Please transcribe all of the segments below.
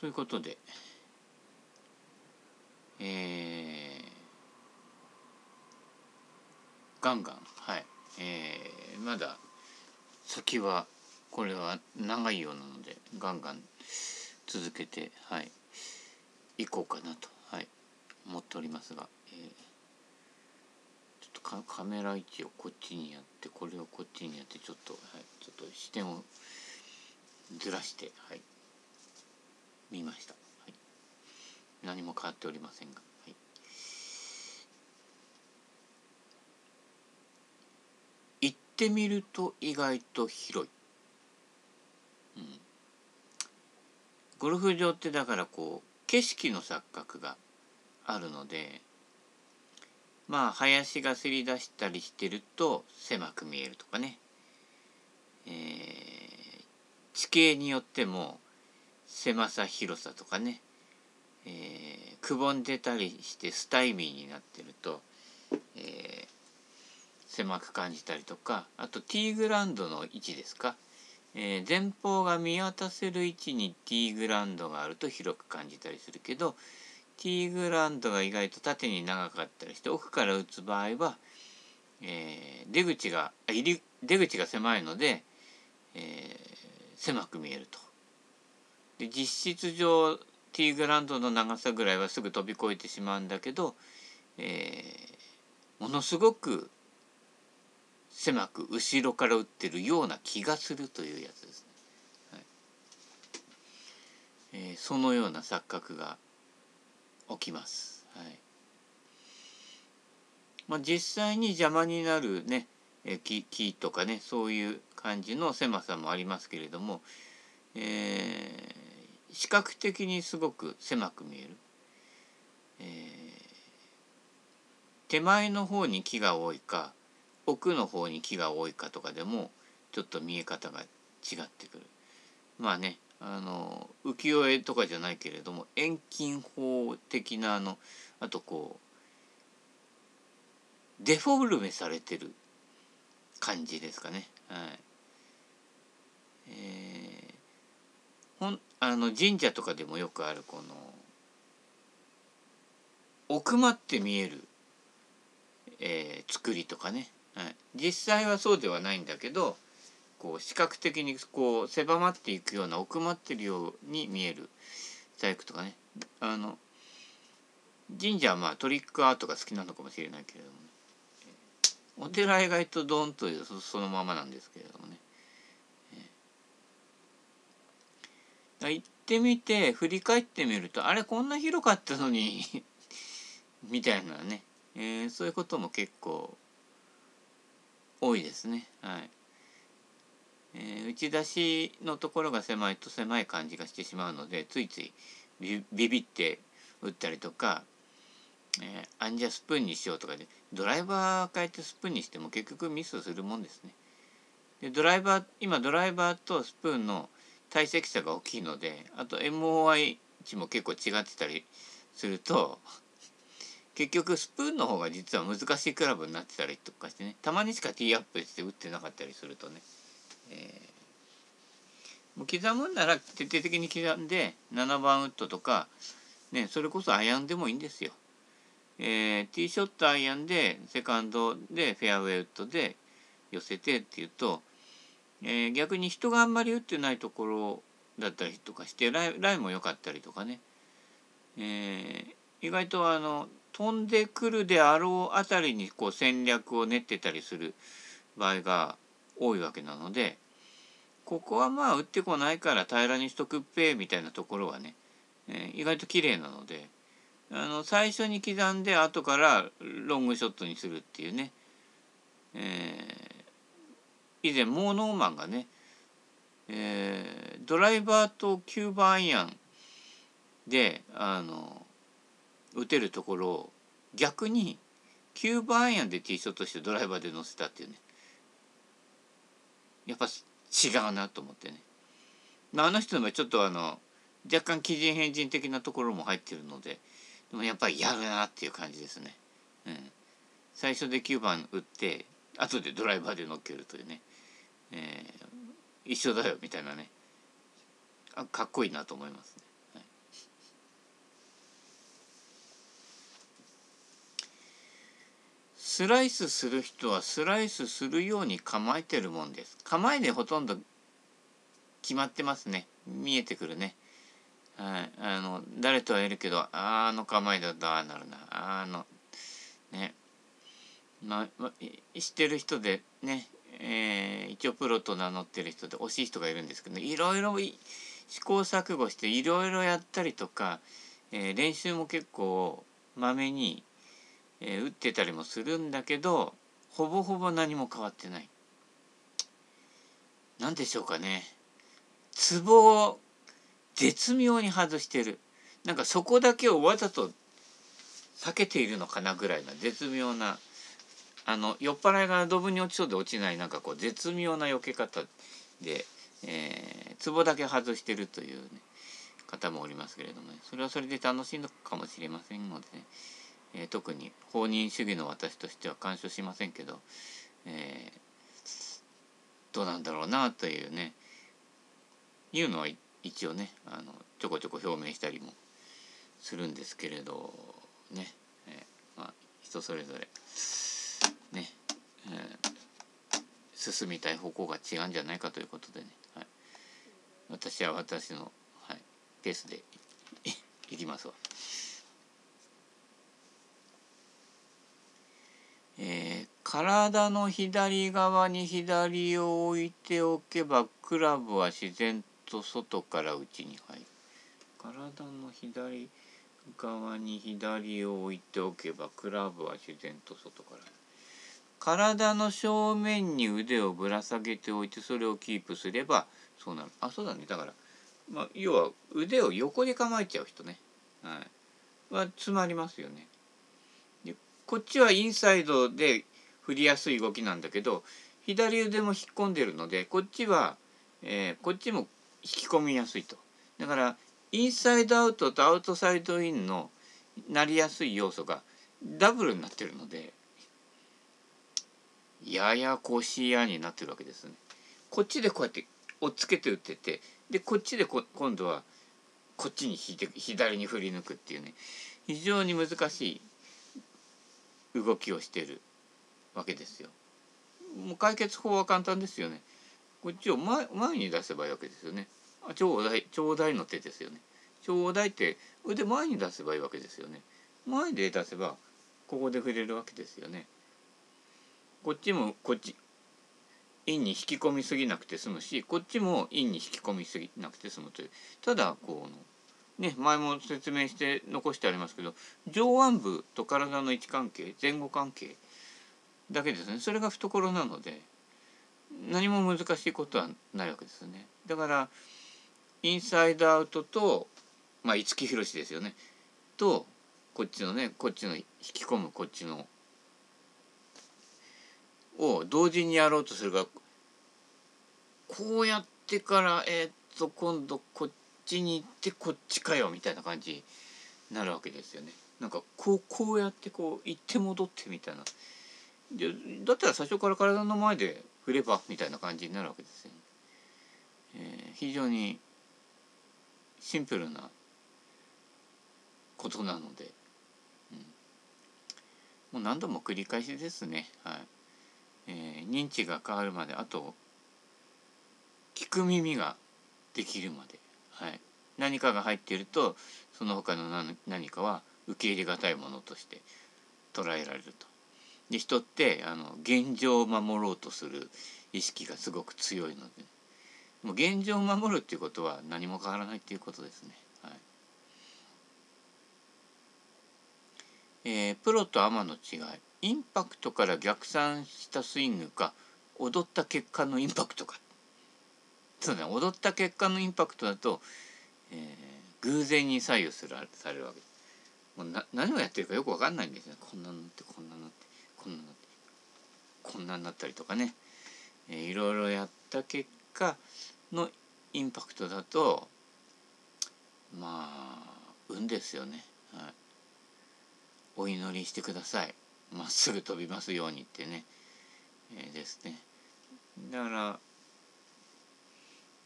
ということでえー、ガンガンはいえー、まだ先はこれは長いようなのでガンガン続けてはい行こうかなとはい思っておりますが、えー、ちょっとカメラ位置をこっちにやってこれをこっちにやってちょっとはいちょっと視点をずらしてはい。見ました、はい、何も変わっておりませんが、はい、行ってみると意外と広い、うん、ゴルフ場ってだからこう景色の錯覚があるのでまあ林がせり出したりしてると狭く見えるとかね、えー、地形によっても狭さ広さとかね、えー、くぼんでたりしてスタイミーになってると、えー、狭く感じたりとかあとティーグラウンドの位置ですか、えー、前方が見渡せる位置にティーグラウンドがあると広く感じたりするけどティーグラウンドが意外と縦に長かったりして奥から打つ場合は、えー、出口が入り出口が狭いので、えー、狭く見えると。で実質上ティーグラウンドの長さぐらいはすぐ飛び越えてしまうんだけど、えー、ものすごく狭く後ろから打ってるような気がするというやつですね。はいえー、そのような錯覚が起きます。はいまあ、実際に邪魔になるね木木とかねそういう感じの狭さもありますけれども、えー、視覚的にすごく狭く見える、えー、手前の方に木が多いか奥の方に木が多いかとかでもちょっと見え方が違ってくる。まあねあの浮世絵とかじゃないけれども遠近法的なあのあとこうデフォルメされてる感じですかね。はい。えーあの神社とかでもよくあるこの奥まって見える、えー、作りとかね、はい、実際はそうではないんだけどこう視覚的にこう狭まっていくような奥まってるように見える細工とかね。あの神社はまあトリックアートが好きなのかもしれないけれども、ね、お寺は意外とドンとそのままなんですけれどもね。行ってみて振り返ってみるとあれこんな広かったのに みたいなね、えー、そういうことも結構多いですね。はいえー、打ち出しのところが狭いと狭い感じがしてしまうのでついついビビって打ったりとか、えー、あんじゃスプーンにしようとかでドライバー変えてスプーンにしても結局ミスするもんですね。でドライバー今ドライバーとスプーンの体積差が大きいのであと MOI 値も結構違ってたりすると結局スプーンの方が実は難しいクラブになってたりとかしてねたまにしかティーアップして打ってなかったりするとね、えー、もう刻むんなら徹底的に刻んで7番ウッドとか、ね、それこそアイアンでもいいんですよ。えー、ティーショットアイアンでセカンドでフェアウェイウッドで寄せてっていうとえー、逆に人があんまり打ってないところだったりとかしてライライも良かったりとかね、えー、意外とあの飛んでくるであろうあたりにこう戦略を練ってたりする場合が多いわけなのでここはまあ打ってこないから平らにしとくっぺみたいなところはね、えー、意外と綺麗なのであの最初に刻んで後からロングショットにするっていうね、えー以前モーノーマンがね、えー、ドライバーと9番アイアンであの打てるところを逆に9番アイアンでティーショットしてドライバーで乗せたっていうね。やっぱ違うなと思ってね、まあ、あの人もちょっとあの若干奇人変人的なところも入ってるのででもやっぱりやるなっていう感じですね。うん、最初で9番打って後でドライバーで乗っけるというね。えー、一緒だよみたいなねあかっこいいなと思いますね。はい、スライスする人はスライスするように構えてるもんです。構えでほとんど決まってますね。見えてくるね。はい、あの誰とは言えるけどああの構えだとああなるなあのねまあ、ま、知ってる人でねえー、一応プロと名乗ってる人で惜しい人がいるんですけどいろいろ試行錯誤していろいろやったりとか、えー、練習も結構まめに、えー、打ってたりもするんだけどほぼほぼ何も変わってない。何でしょうかね。ツボを絶妙に外してる。なんかそこだけをわざと避けているのかなぐらいな絶妙なあの酔っ払いがドブに落ちそうで落ちないなんかこう絶妙な避け方で、えー、壺だけ外してるという、ね、方もおりますけれども、ね、それはそれで楽しいのかもしれませんのでね、えー、特に放任主義の私としては干渉しませんけど、えー、どうなんだろうなというねいうのは一応ねあのちょこちょこ表明したりもするんですけれどね、えー、まあ人それぞれね、えー、進みたい方向が違うんじゃないかということでね、はい、私は私の、はい、ペースでいきますわ。えー、体の左側に左を置いておけばクラブは自然と外から内に入る。体の左側に左を置いておけばクラブは自然と外から。体の正面に腕をぶら下げておいてそれをキープすればそうなる。あそうだね。だから、まあ、要は腕を横に構えちゃう人ね、はい、は詰まりますよね。でこっちはインサイドで振りやすい動きなんだけど左腕も引っ込んでるのでこっちは、えー、こっちも引き込みやすいと。だからインサイドアウトとアウトサイドインのなりやすい要素がダブルになってるのでややこしやになってるわけですね。こっちでこうやって押っつけて打っててでこっちでこ今度はこっちに引いて左に振り抜くっていうね非常に難しい動きをしてるわけですよ。もう解決法は簡単ですよね。こっちを前前に出せばいいわけですよね。あちょうだいちょうだいの手ですよね。ちょうだいって腕前に出せばいいわけですよね。前で出せばここで触れるわけですよね。こっちもこっち陰に引き込みすぎなくて済むしこっちも陰に引き込みすぎなくて済むという。ただこうね前も説明して残してありますけど上腕部と体の位置関係前後関係だけですね。それが懐なので何も難しいことはないわけですね。だからインサイドアウトとまあ五木ひろしですよね。とこっちのねこっちの引き込むこっちのを同時にやろうとするがこうやってからえー、っと今度こっちに行ってこっちかよみたいな感じになるわけですよね。なんかこうこうやってこう行って戻ってみたいな。でだったら最初から体の前で振ればみたいな感じになるわけですよ、ね。えー、非常にシンプルなことなので、うん、もう何度も繰り返しですね。はいえー、認知が変わるまであと聞く耳ができるまで、はい、何かが入っているとその他の何かは受け入れがたいものとして捉えられると。で人ってあの現状を守ろうとする意識がすごく強いので。もう現状を守るっていうことは何も変わらないっていうことですね。はい。えー、プロとアマの違い。インパクトから逆算したスイングか踊った結果のインパクトか。そうね踊った結果のインパクトだと、えー、偶然に左右するされるわけ。もうな何をやってるかよく分かんないんですよ。こんなのってこんなのってこんなのってこんなになったりとかね、えー、いろいろやった結果のインパクトだとまあ運ですよね、はい、お祈りしてください。まっすぐ飛びますようにってね、えー、ですね。だから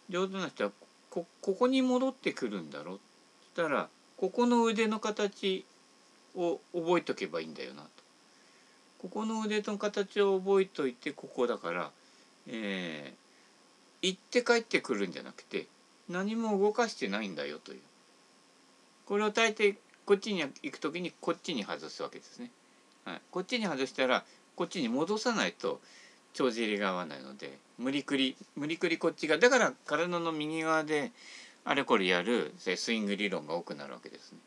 上手な人はここに戻ってくるんだろうったらここの腕の形を覚えとけばいいんだよなと。ここの腕の形を覚えといてここだから、えー、行って帰ってくるんじゃなくて何も動かしてないんだよという。これを大抵こっちに行く時にこっちに外すわけですね。はい、こっちに外したらこっちに戻さないと帳尻が合わないので無理くり無理くりこっちがだから体の右側であれこれやるスイング理論が多くなるわけですね。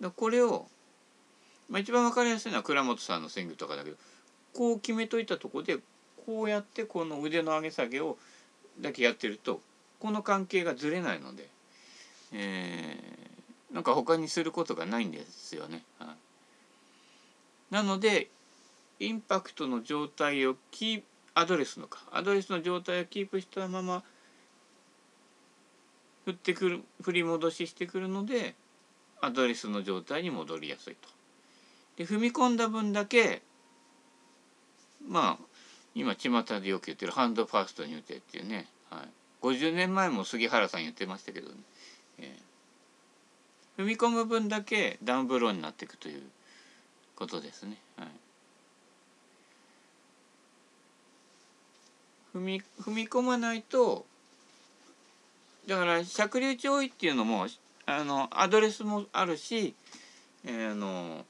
だこれを、まあ、一番分かりやすいのは倉本さんのスイングとかだけどこう決めといたとこでこうやってこの腕の上げ下げをだけやってるとこの関係がずれないので、えー、なんか他にすることがないんですよね。はい、なのでインパクトの状態をキーアドレスのか。アドレスの状態をキープしたまま振ってくる振り戻ししてくるのでアドレスの状態に戻りやすいと。で踏み込んだ分だけまあ今巷でよく言ってるハンドファーストに打てっていうね、はい、50年前も杉原さん言ってましたけどね、えー、踏み込む分だけダウンブローになっていくということですね。はい踏み踏み込まないとだから尺流値多いっていうのもあのアドレスもあるし、えー、あの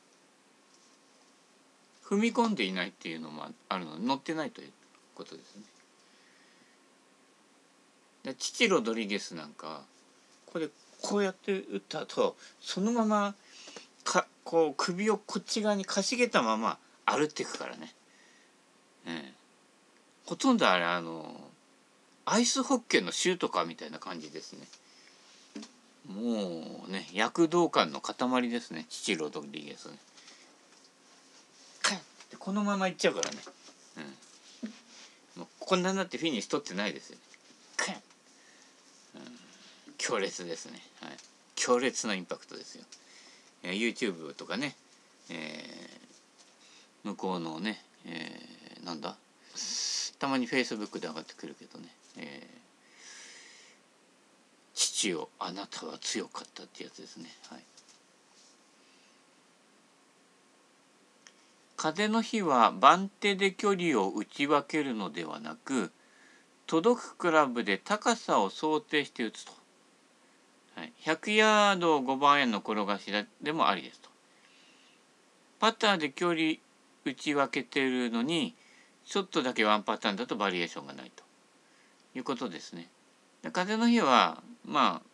踏み込んでいないっていうのもあるので乗ってないということですね。で父ロドリゲスなんかこれこうやって打った後そのままかこう首をこっち側にかしげたまま歩っていくからね。ええ。ほとんどあれあのアイスホッケーのシュートかみたいな感じですね。もうね躍動感の塊ですね。父ロドリゲスね。ってこのままいっちゃうからね、うん、もうこんなになってフィニッシュ取ってないですよね、うん、強烈ですね、はい、強烈なインパクトですよ、えー、YouTube とかね、えー、向こうのね、えー、なんだ？たまにフェイスブックで上がってくるけどね、えー、父よあなたは強かったってやつですね。はい。風の日は番手で距離を打ち分けるのではなく届くクラブで高さを想定して打つと、はい、100ヤード5番円の転がしでもありですと。パターで距離打ち分けてるのにちょっとだけワンパターンだとバリエーションがないと。いうことですね。風の日はまあ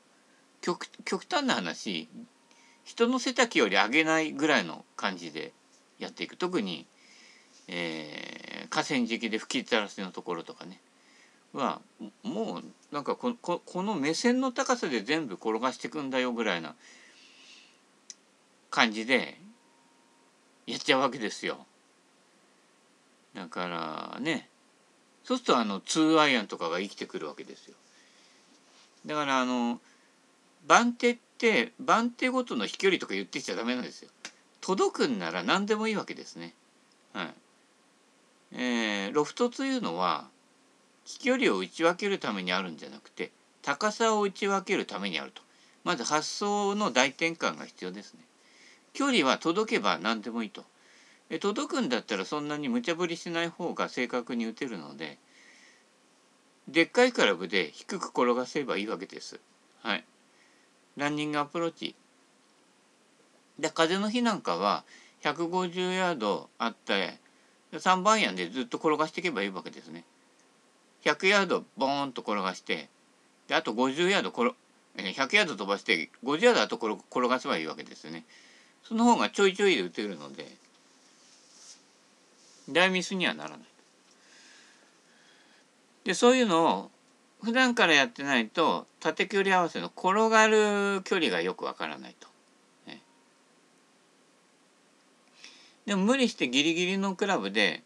極端な話人の背丈より上げないぐらいの感じでやっていく。特に、えー、河川敷で吹き垂らしのところとかね。はもうなんかこここの目線の高さで全部転がしていくんだよぐらいな感じでやっちゃうわけですよ。だからねそうするとあの2アイアンとかが生きてくるわけですよ。だからあの番手って番手ごとの飛距離とか言ってきちゃダメなんですよ。届くんなら何でもいいわけですね。はい。えー、ロフトというのは飛距離を打ち分けるためにあるんじゃなくて高さを打ち分けるためにあると。まず発想の大転換が必要ですね。距離は届けば何でもいいと。え届くんだったらそんなに無茶ぶりしない方が正確に打てるのででっかいクラブで低く転がせばいいわけです。はい。ランニングアプローチ。で風の日なんかは150ヤードあって3番アイアンでずっと転がしていけばいいわけですね。100ヤードボーンと転がしてであと50ヤード転100ヤード飛ばして50ヤードあと転がせばいいわけですよね。その方がちょいちょいで打てるので大ミスにはならない。でそういうのを普段からやってないと縦距離合わせの転がる距離がよくわからないと。でも無理してギリギリのクラブで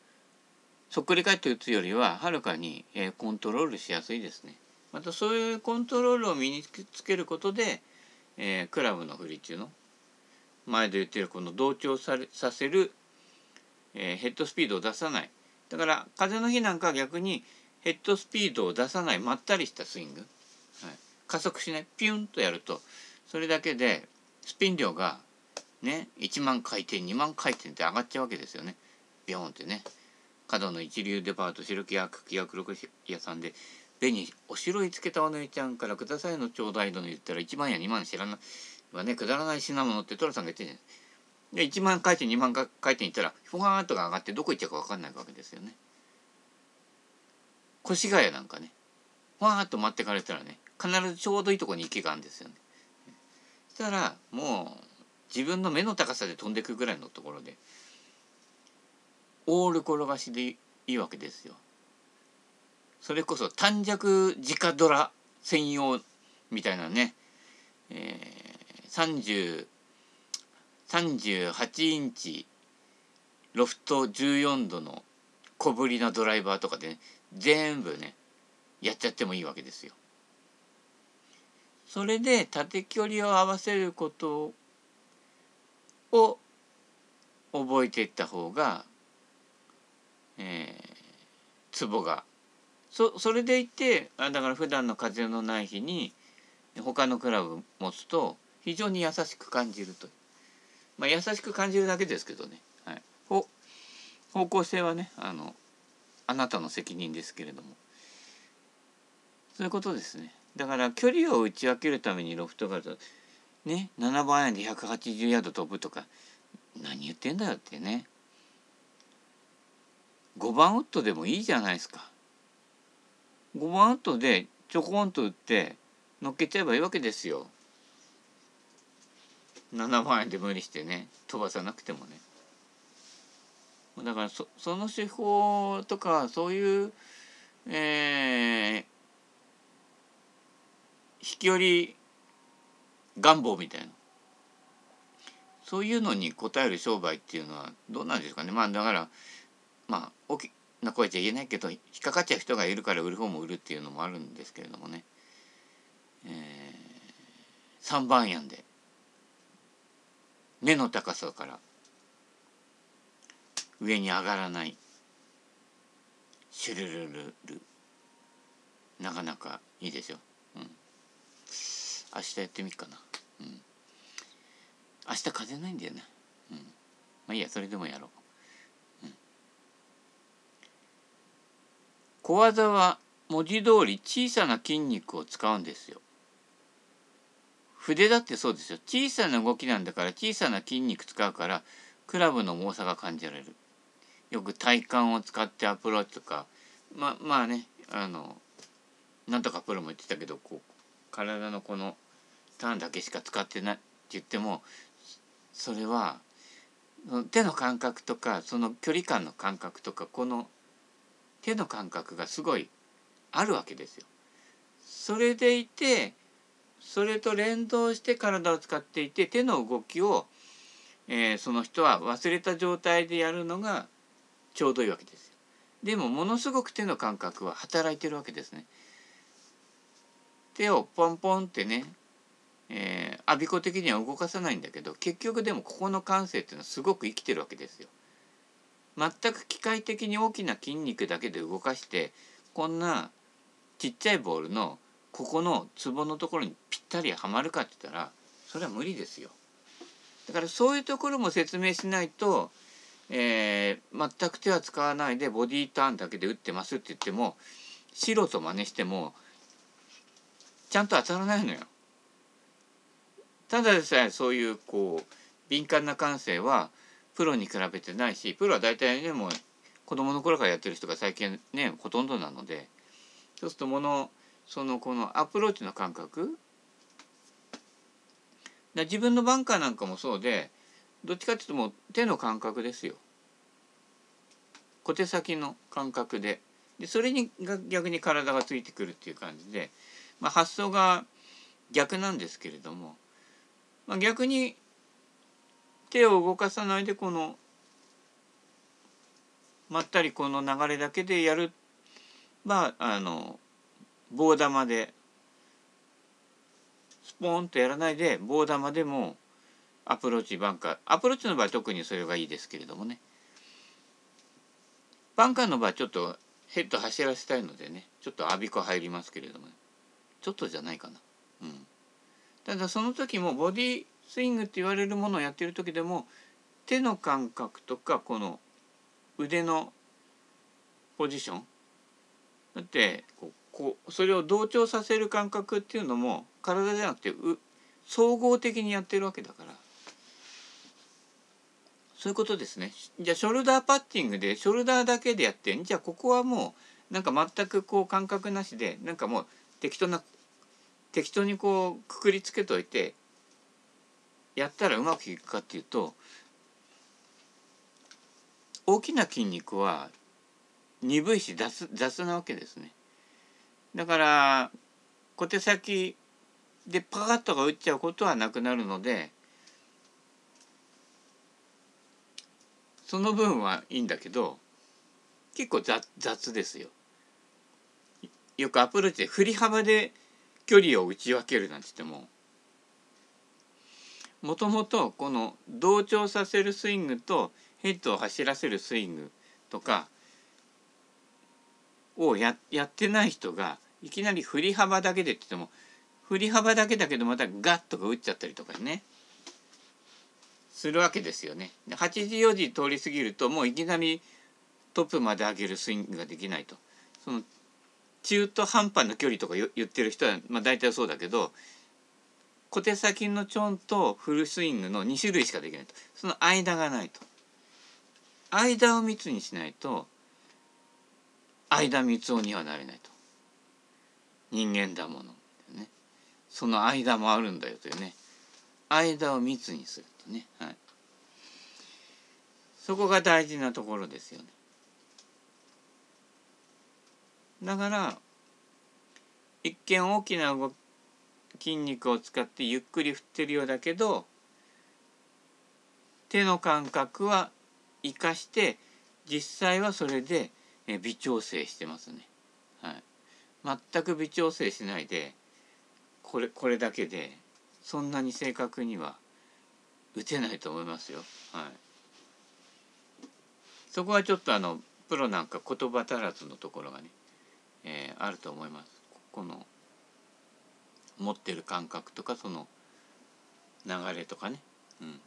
そっくり返って打つよりははるかに、えー、コントロールしやすいですね。またそういうコントロールを身につけることで、えー、クラブの振りっていうの前で言ってるこの同調されさせるえー、ヘッドスピードを出さない。だから風の日なんかは逆にヘッドスピードを出さないまったりしたスイング、はい、加速しない。ピュンとやるとそれだけでスピン量がね1万回転2万回転って上がっちゃうわけですよね。ビョーンってね。角の一流デパート白木薬薬六屋さんで「紅お城につけたお姉ちゃんからくださいのちょうだいの」言ったら1万や2万知らないはねくだらない品物って寅さんが言ってんじゃないで1万回転2万回転いったらふわーっとが上がってどこ行っちゃうか分かんないわけですよね。越谷なんかねふわーっと待ってかれたらね必ずちょうどいいとこに池があるんですよね。そしたらもう自分の目の高さで飛んでくぐらいのところでオール転がしでいいわけですよ。それこそ短尺直ドラ専用みたいなね、えー、38インチロフト14度の小ぶりなドライバーとかでね全部ねやっちゃってもいいわけですよ。それで縦距離を合わせることを覚えていった方が、えー、が。そそれでいてあだから普段の風のない日に他のクラブ持つと非常に優しく感じるとまあ優しく感じるだけですけどね、はい、方方向性はねあのあなたの責任ですけれども。そういうことですね。だから距離を打ち分けるためにロフトがあるとね7番アイアンで180ヤード飛ぶとか何言ってんだよってね。5番ウッドでもいいじゃないですか。5番ウッドでちょこんと打って乗っけちゃえばいいわけですよ。7万円で無理してね飛ばさなくてもね。だからそその手法とかそういうえー、飛距離願望みたいな。そういうのに応える商売っていうのはどうなんですかね。まあだからまあ大きな声じゃ言えないけど引っかかっちゃう人がいるから売る方も売るっていうのもあるんですけれどもね、えー、3番やんで目の高さから上に上がらないシュルルルルなかなかいいでしょ。うん。明日やってみっかな。うん。明日風ないんだよねうん。まあいいやそれでもやろう、うん、小技は文字通り小さな筋肉を使うんですよ。筆だってそうですよ。小さな動きなんだから小さな筋肉使うからクラブの重さが感じられる。よく体幹を使ってアプローチとかままあねあのなんとかプロも言ってたけどこう体のこのターンだけしか使ってないって言ってもそれは手の感覚とかその距離感の感覚とかこの手の感覚がすごいあるわけですよ。それでいてそれと連動して体を使っていて手の動きを、えー、その人は忘れた状態でやるのがちょうどいいわけですよ。でもものすごく手の感覚は働いてるわけですね。手をポンポンってねえー、我孫子的には動かさないんだけど結局でもここの感性っていうのはすごく生きてるわけですよ。全く機械的に大きな筋肉だけで動かしてこんなちっちゃいボールのここのツボのところにぴったりはまるかって言ったらそれは無理ですよ。だからそういうところも説明しないと、えー、全く手は使わないでボディーターンだけで打ってますって言っても素人真似してもちゃんと当たらないのよ。ただでさえそういうこう敏感な感性はプロに比べてないしプロは大体ねもう子供の頃からやってる人が最近ねほとんどなのでそうするとものそのこのアプローチの感覚自分のバンカーなんかもそうでどっちかっていうともう手の感覚ですよ。小手先の感覚で。でそれに逆に体がついてくるっていう感じで、まあ、発想が逆なんですけれどもまあ、逆に手を動かさないでこのまったりこの流れだけでやる。まああの棒玉でスポーンとやらないで棒玉でもアプローチバンカーアプローチの場合特にそれがいいですけれどもね。バンカーの場合ちょっとヘッド走らせたいのでねちょっとアビコ入りますけれども、ちょっとじゃないかな。うん。ただその時もボディスイングって言われるものをやってる時でも手の感覚とかこの腕のポジションだってこうこうそれを同調させる感覚っていうのも体じゃなくてう総合的にやってるわけだから。そういうことですね。じゃあショルダーパッティングでショルダーだけでやってじゃあここはもうなんか全くこう感覚なしでなんかもう適当な適当にこうくくりつけといてやったらうまくいくかっていうと大きな筋肉は鈍いし雑雑なわけですね。だから小手先でパカッとか打っちゃうことはなくなるのでその分はいいんだけど結構雑雑ですよ。よくアプローチで振り幅で距離を打ち分けるなんて言ってももともとこの同調させるスイングとヘッドを走らせるスイングとかをややってない人がいきなり振り幅だけでって言っても振り幅だけだけどまたガッとか打っちゃったりとかねするわけですよね。8時4時通り過ぎるともういきなりトップまで上げるスイングができないと。その中途半端な距離とか言ってる人は、まあ、大体そうだけど小手先のチョンとフルスイングの2種類しかできないと。その間がないと。間を密にしないと間密音にはなれないと。人間だもの、ね、その間もあるんだよというね。間を密にするとね、はい、そこが大事なところですよね。だから一見大きな動き筋肉を使ってゆっくり振ってるようだけど手の感覚は生かして実際はそれで微調整してますね。はい、全く微調整しないでこれこれだけでそんなに正確には打てないと思いますよ。はい、そこはちょっとあのプロなんか言葉足らずのところがね、えー、あると思います。この持ってる感覚とかその流れとかね。うん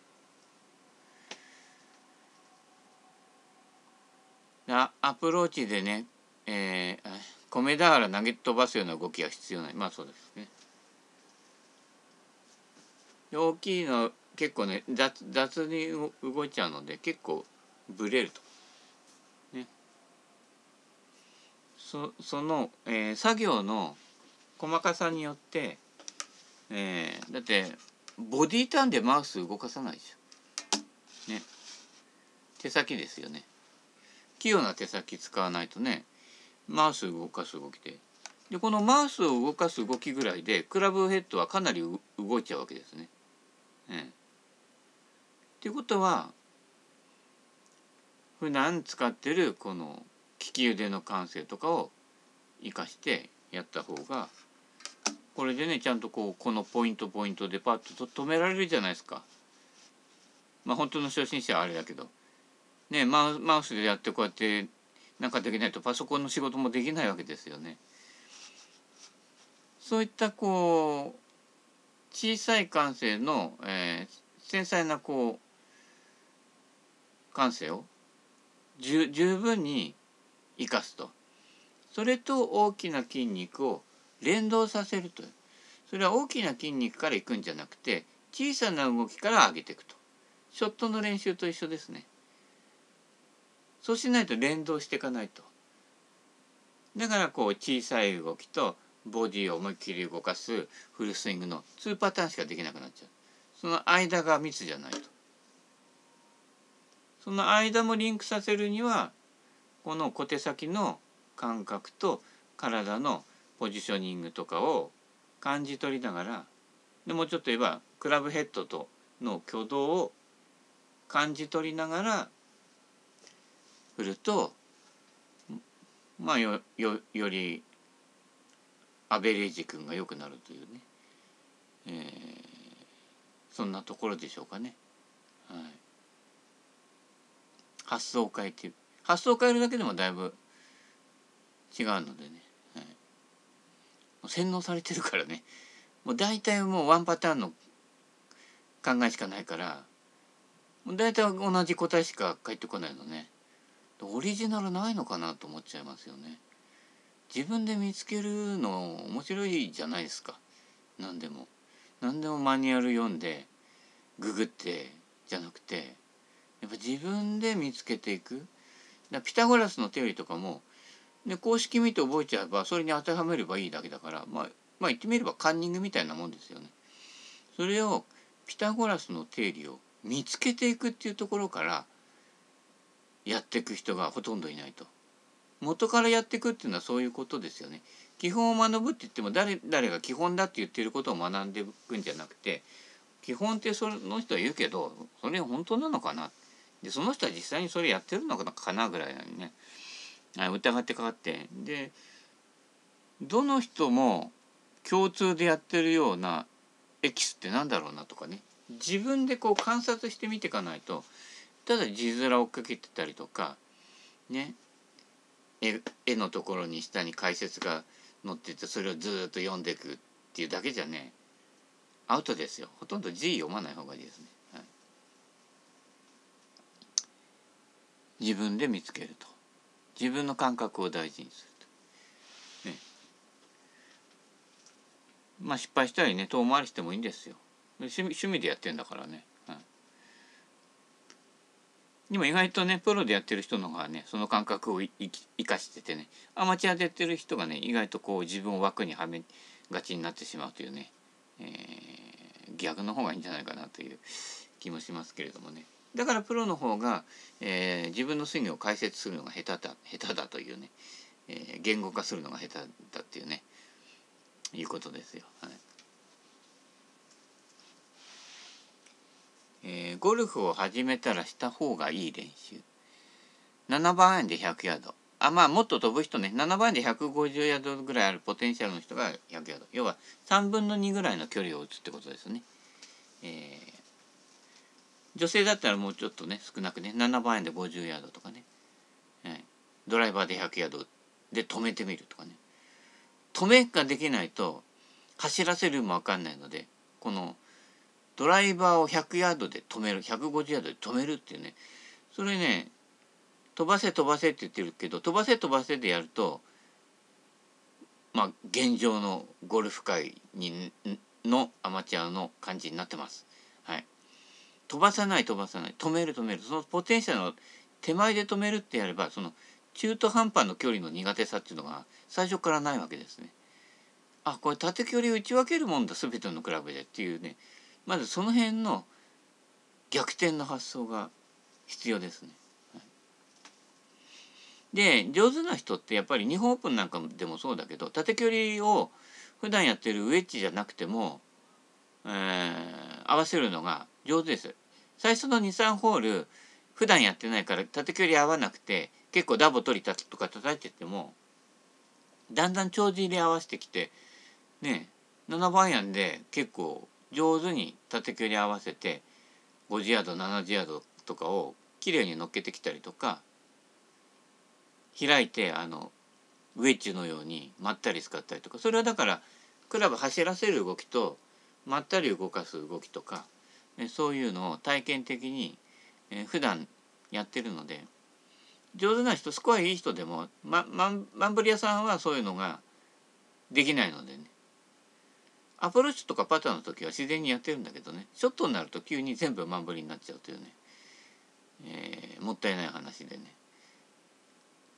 アアプローチでね、えー、米俵投げ飛ばすような動きは必要ないまあそうですね。大きいの結構ね雑雑に動いちゃうので結構ブレると。ね。そその、えー、作業の細かさによって、えー、だってボディターンでマウス動かさないでしょ。ね。手先ですよね。器用な手先使わないとねマウス動かす動きででこのマウスを動かす動きぐらいでクラブヘッドはかなり動いちゃうわけですね。ええっていうことは普段使ってるこの利き腕の感性とかを生かしてやった方がこれでねちゃんとこうこのポイントポイントでパッと止められるじゃないですか。まあ本当の初心者はあれだけどねマウマウスでやってこうやってなんかできないとパソコンの仕事もできないわけですよね。そういったこう小さい感性の、えー、繊細なこう感性を十分に生かすとそれと大きな筋肉を連動させるとそれは大きな筋肉からいくんじゃなくて小さな動きから上げていくとショットの練習と一緒ですね。そうしないと連動していかないと。だからこう小さい動きとボディを思いっきり動かすフルスイングの2パターンしかできなくなっちゃう。その間が密じゃないと。その間もリンクさせるにはこの小手先の感覚と体のポジショニングとかを感じ取りながらでもうちょっと言えばクラブヘッドとの挙動を感じ取りながら振るとまあよよよりアベレージ君が良くなるというね、えー、そんなところでしょうかね。はい、発想を変えて発想を変えるだけでもだいぶ違うのでね、洗脳されてるからねもう大体もうワンパターンの考えしかないからもう大体同じ答えしか返ってこないのね。オリジナルないのかなと思っちゃいますよね。自分で見つけるの面白いじゃないですか何でも何でもマニュアル読んでググってじゃなくてやっぱ自分で見つけていくだピタゴラスの定理とかもで公式見て覚えちゃえばそれに当てはめればいいだけだからまあまあ言ってみればカンニングみたいなもんですよね。それをピタゴラスの定理を見つけていくっていうところからやっていく人がほとんどいないと。元からやっていくっていうのはそういうことですよね。基本を学ぶって言っても誰誰が基本だって言ってることを学んでいくんじゃなくて基本ってその人は言うけどそれ本当なのかな？でその人は実際にそれやってるのかな？ぐらいなにね疑ってかかって。でどの人も共通でやってるようなエキスってなんだろうなとかね。自分でこう観察してみていかないとただ字面追っかけてたりとかね絵絵のところに下に解説が載っててそれをずっと読んでいくっていうだけじゃねアウトですよ。ほとんど字読まない方がいいですね、はい、自分で見つけると。自分の感覚を大事にすると、ね、まあ失敗したりね遠回りしてもいいんですよ。趣味趣味でやってんだからね、はい、でも意外とねプロでやってる人の方がねその感覚を生かしててねアマチュアでやってる人がね意外とこう自分を枠にはめがちになってしまうというね、えー、逆の方がいいんじゃないかなという気もしますけれどもね。だからプロの方が、えー、自分のスイングを解説するのが下手だ下手だというね、えー、言語化するのが下手だっていうねいうことですよ。はい。えー、ゴルフを始めたらした方がいい練習。7番アイアンで100ヤード。あまあもっと飛ぶ人ね。7番で150ヤードぐらいあるポテンシャルの人が100ヤード。要は3分の2ぐらいの距離を打つってことですね、えー、女性だったらもうちょっとね少なくね7番アイアンで50ヤードとかね、はい、ドライバーで100ヤードで止めてみるとかね。止めができないと走らせるも分かんないのでこのドライバーを100ヤードで止める150ヤードで止めるっていうね。それね飛ばせ飛ばせって言ってるけど飛ばせ飛ばせでやるとまあ現状のゴルフ界にのアマチュアの感じになってます。飛ばさない飛ばさない止める止めるそのポテンシャルの手前で止めるってやればその中途半端の距離の苦手さっていうのが最初からないわけですね。あこれ縦距離を打ち分けるもんだ全てのクラブでっていうねまずその辺の逆転の発想が必要ですね。で上手な人ってやっぱり日本オープンなんかでもそうだけど縦距離を普段やってるウェッジじゃなくても、えー、合わせるのが上手です。最初の23ホール普段やってないから縦距離合わなくて結構ダボ取りたとか叩いててもだんだん帳尻で合わせてきてね7番アイアンで結構上手に縦距離合わせて50ヤード70ヤードとかをきれいに乗っけてきたりとか開いてあのウェッジのようにまったり使ったりとかそれはだからクラブ走らせる動きとまったり動かす動きとかそういうのを体験的に普段やってるので上手な人スコアいい人でも、ま、マンマンブリアさんはそういうのができないのでね。アプローチとかパターの時は自然にやってるんだけどね。ショットになると急に全部マンブリになっちゃうというね、えー、もったいない話でね。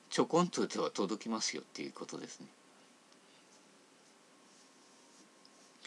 ちょこんと打てば届きますよっていうことですね。